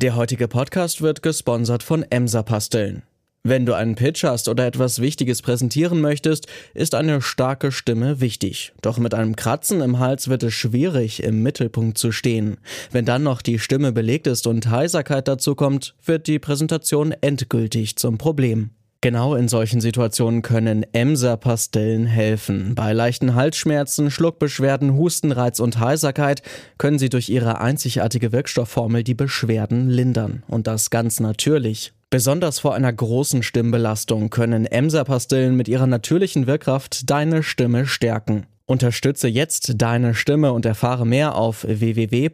Der heutige Podcast wird gesponsert von Emser Pastillen. Wenn du einen Pitch hast oder etwas Wichtiges präsentieren möchtest, ist eine starke Stimme wichtig. Doch mit einem Kratzen im Hals wird es schwierig, im Mittelpunkt zu stehen. Wenn dann noch die Stimme belegt ist und Heiserkeit dazu kommt, wird die Präsentation endgültig zum Problem. Genau in solchen Situationen können Emser-Pastillen helfen. Bei leichten Halsschmerzen, Schluckbeschwerden, Hustenreiz und Heiserkeit können sie durch ihre einzigartige Wirkstoffformel die Beschwerden lindern. Und das ganz natürlich. Besonders vor einer großen Stimmbelastung können Emser-Pastillen mit ihrer natürlichen Wirkkraft deine Stimme stärken. Unterstütze jetzt deine Stimme und erfahre mehr auf www.emser.de.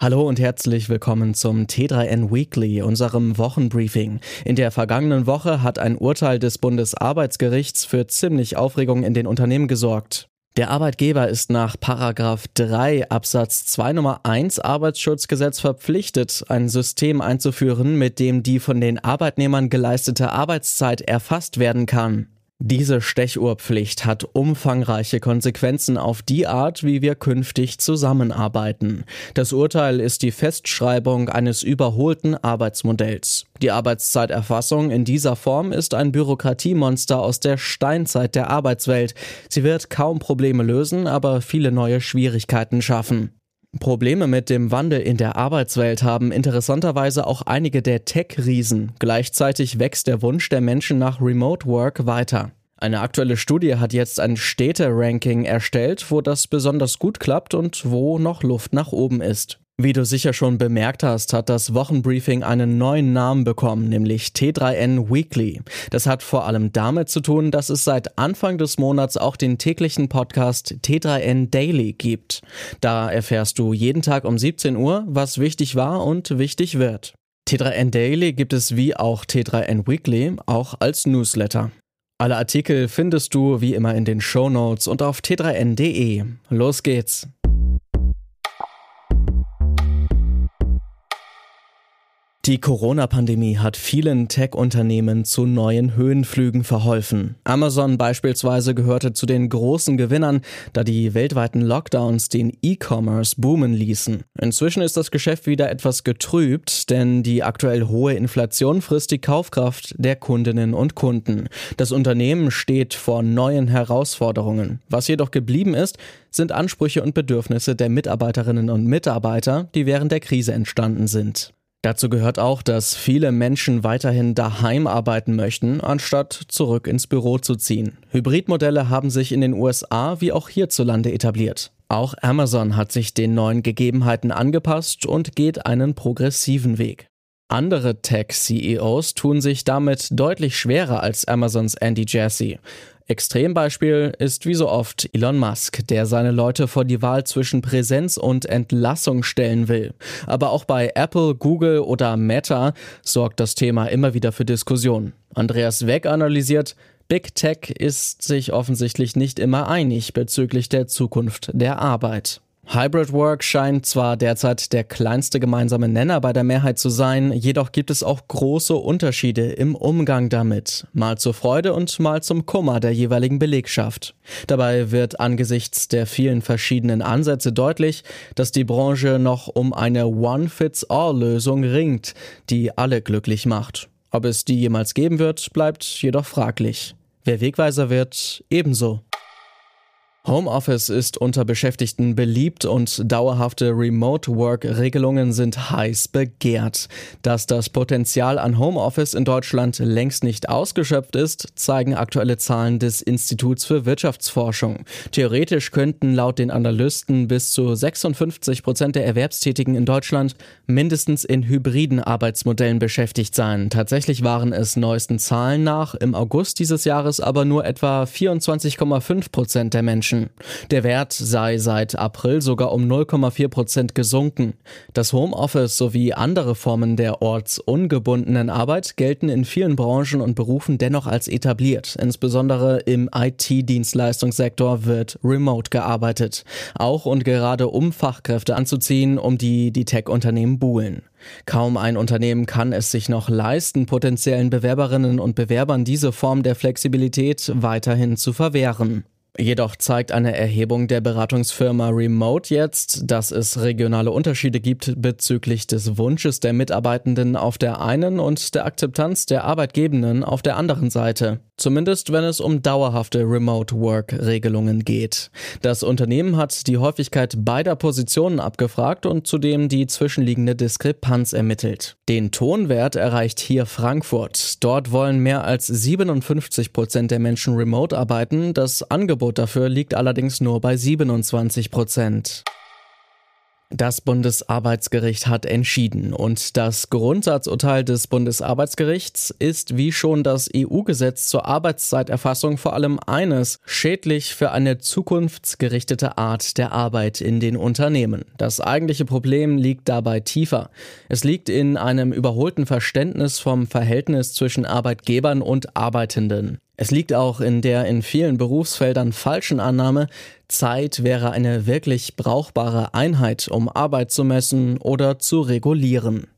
Hallo und herzlich willkommen zum T3N Weekly, unserem Wochenbriefing. In der vergangenen Woche hat ein Urteil des Bundesarbeitsgerichts für ziemlich Aufregung in den Unternehmen gesorgt. Der Arbeitgeber ist nach Paragraph 3 Absatz 2 Nummer 1 Arbeitsschutzgesetz verpflichtet, ein System einzuführen, mit dem die von den Arbeitnehmern geleistete Arbeitszeit erfasst werden kann. Diese Stechuhrpflicht hat umfangreiche Konsequenzen auf die Art, wie wir künftig zusammenarbeiten. Das Urteil ist die Festschreibung eines überholten Arbeitsmodells. Die Arbeitszeiterfassung in dieser Form ist ein Bürokratiemonster aus der Steinzeit der Arbeitswelt. Sie wird kaum Probleme lösen, aber viele neue Schwierigkeiten schaffen. Probleme mit dem Wandel in der Arbeitswelt haben interessanterweise auch einige der Tech-Riesen. Gleichzeitig wächst der Wunsch der Menschen nach Remote Work weiter. Eine aktuelle Studie hat jetzt ein Städte-Ranking erstellt, wo das besonders gut klappt und wo noch Luft nach oben ist. Wie du sicher schon bemerkt hast, hat das Wochenbriefing einen neuen Namen bekommen, nämlich T3N Weekly. Das hat vor allem damit zu tun, dass es seit Anfang des Monats auch den täglichen Podcast T3N Daily gibt. Da erfährst du jeden Tag um 17 Uhr, was wichtig war und wichtig wird. T3N Daily gibt es wie auch T3N Weekly auch als Newsletter. Alle Artikel findest du wie immer in den Show Notes und auf t3n.de. Los geht's! Die Corona-Pandemie hat vielen Tech-Unternehmen zu neuen Höhenflügen verholfen. Amazon beispielsweise gehörte zu den großen Gewinnern, da die weltweiten Lockdowns den E-Commerce boomen ließen. Inzwischen ist das Geschäft wieder etwas getrübt, denn die aktuell hohe Inflation frisst die Kaufkraft der Kundinnen und Kunden. Das Unternehmen steht vor neuen Herausforderungen. Was jedoch geblieben ist, sind Ansprüche und Bedürfnisse der Mitarbeiterinnen und Mitarbeiter, die während der Krise entstanden sind. Dazu gehört auch, dass viele Menschen weiterhin daheim arbeiten möchten, anstatt zurück ins Büro zu ziehen. Hybridmodelle haben sich in den USA wie auch hierzulande etabliert. Auch Amazon hat sich den neuen Gegebenheiten angepasst und geht einen progressiven Weg. Andere Tech-CEOs tun sich damit deutlich schwerer als Amazons Andy Jassy. Extrembeispiel ist wie so oft Elon Musk, der seine Leute vor die Wahl zwischen Präsenz und Entlassung stellen will. Aber auch bei Apple, Google oder Meta sorgt das Thema immer wieder für Diskussionen. Andreas Weck analysiert, Big Tech ist sich offensichtlich nicht immer einig bezüglich der Zukunft der Arbeit. Hybrid Work scheint zwar derzeit der kleinste gemeinsame Nenner bei der Mehrheit zu sein, jedoch gibt es auch große Unterschiede im Umgang damit, mal zur Freude und mal zum Kummer der jeweiligen Belegschaft. Dabei wird angesichts der vielen verschiedenen Ansätze deutlich, dass die Branche noch um eine One-Fits-All-Lösung ringt, die alle glücklich macht. Ob es die jemals geben wird, bleibt jedoch fraglich. Wer Wegweiser wird, ebenso. Homeoffice ist unter Beschäftigten beliebt und dauerhafte Remote-Work-Regelungen sind heiß begehrt. Dass das Potenzial an Homeoffice in Deutschland längst nicht ausgeschöpft ist, zeigen aktuelle Zahlen des Instituts für Wirtschaftsforschung. Theoretisch könnten laut den Analysten bis zu 56 Prozent der Erwerbstätigen in Deutschland mindestens in hybriden Arbeitsmodellen beschäftigt sein. Tatsächlich waren es neuesten Zahlen nach im August dieses Jahres aber nur etwa 24,5 Prozent der Menschen. Menschen. Der Wert sei seit April sogar um 0,4 Prozent gesunken. Das Homeoffice sowie andere Formen der ortsungebundenen Arbeit gelten in vielen Branchen und Berufen dennoch als etabliert. Insbesondere im IT-Dienstleistungssektor wird remote gearbeitet. Auch und gerade um Fachkräfte anzuziehen, um die die Tech-Unternehmen buhlen. Kaum ein Unternehmen kann es sich noch leisten, potenziellen Bewerberinnen und Bewerbern diese Form der Flexibilität weiterhin zu verwehren. Jedoch zeigt eine Erhebung der Beratungsfirma Remote jetzt, dass es regionale Unterschiede gibt bezüglich des Wunsches der Mitarbeitenden auf der einen und der Akzeptanz der Arbeitgebenden auf der anderen Seite. Zumindest wenn es um dauerhafte Remote-Work-Regelungen geht. Das Unternehmen hat die Häufigkeit beider Positionen abgefragt und zudem die zwischenliegende Diskrepanz ermittelt. Den Tonwert erreicht hier Frankfurt. Dort wollen mehr als 57 Prozent der Menschen remote arbeiten. Das Angebot dafür liegt allerdings nur bei 27 Prozent. Das Bundesarbeitsgericht hat entschieden und das Grundsatzurteil des Bundesarbeitsgerichts ist wie schon das EU-Gesetz zur Arbeitszeiterfassung vor allem eines, schädlich für eine zukunftsgerichtete Art der Arbeit in den Unternehmen. Das eigentliche Problem liegt dabei tiefer. Es liegt in einem überholten Verständnis vom Verhältnis zwischen Arbeitgebern und Arbeitenden. Es liegt auch in der in vielen Berufsfeldern falschen Annahme, Zeit wäre eine wirklich brauchbare Einheit, um Arbeit zu messen oder zu regulieren.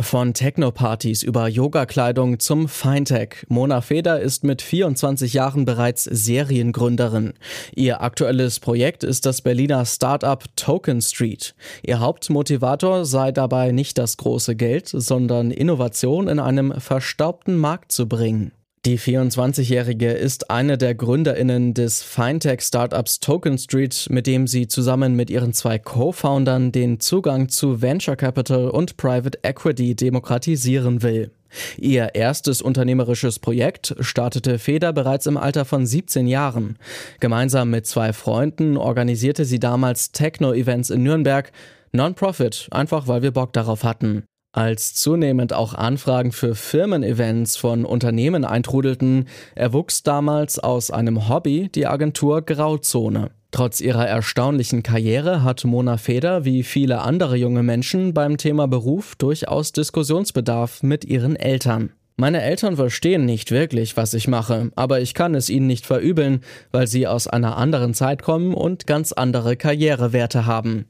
Von Techno-Partys über Yoga-Kleidung zum Fintech. Mona Feder ist mit 24 Jahren bereits Seriengründerin. Ihr aktuelles Projekt ist das Berliner Startup Token Street. Ihr Hauptmotivator sei dabei nicht das große Geld, sondern Innovation in einem verstaubten Markt zu bringen. Die 24-Jährige ist eine der GründerInnen des Fintech-Startups Token Street, mit dem sie zusammen mit ihren zwei Co-Foundern den Zugang zu Venture Capital und Private Equity demokratisieren will. Ihr erstes unternehmerisches Projekt startete Feder bereits im Alter von 17 Jahren. Gemeinsam mit zwei Freunden organisierte sie damals Techno-Events in Nürnberg, Non-Profit, einfach weil wir Bock darauf hatten. Als zunehmend auch Anfragen für Firmen-Events von Unternehmen eintrudelten, erwuchs damals aus einem Hobby die Agentur Grauzone. Trotz ihrer erstaunlichen Karriere hat Mona Feder wie viele andere junge Menschen beim Thema Beruf durchaus Diskussionsbedarf mit ihren Eltern. Meine Eltern verstehen nicht wirklich, was ich mache, aber ich kann es ihnen nicht verübeln, weil sie aus einer anderen Zeit kommen und ganz andere Karrierewerte haben.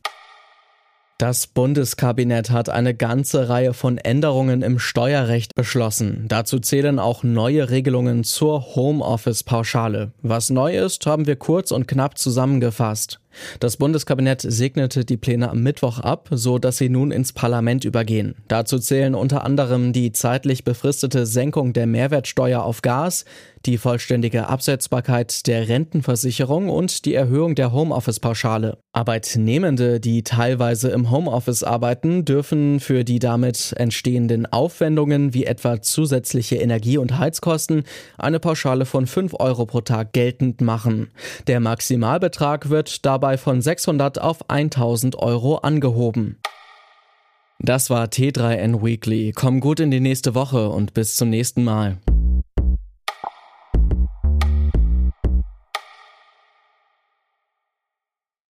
Das Bundeskabinett hat eine ganze Reihe von Änderungen im Steuerrecht beschlossen. Dazu zählen auch neue Regelungen zur Homeoffice-Pauschale. Was neu ist, haben wir kurz und knapp zusammengefasst. Das Bundeskabinett segnete die Pläne am Mittwoch ab, so dass sie nun ins Parlament übergehen. Dazu zählen unter anderem die zeitlich befristete Senkung der Mehrwertsteuer auf Gas, die vollständige Absetzbarkeit der Rentenversicherung und die Erhöhung der Homeoffice-Pauschale. Arbeitnehmende, die teilweise im Homeoffice arbeiten, dürfen für die damit entstehenden Aufwendungen wie etwa zusätzliche Energie- und Heizkosten eine Pauschale von 5 Euro pro Tag geltend machen. Der Maximalbetrag wird dabei von 600 auf 1000 Euro angehoben. Das war T3N Weekly. Komm gut in die nächste Woche und bis zum nächsten Mal.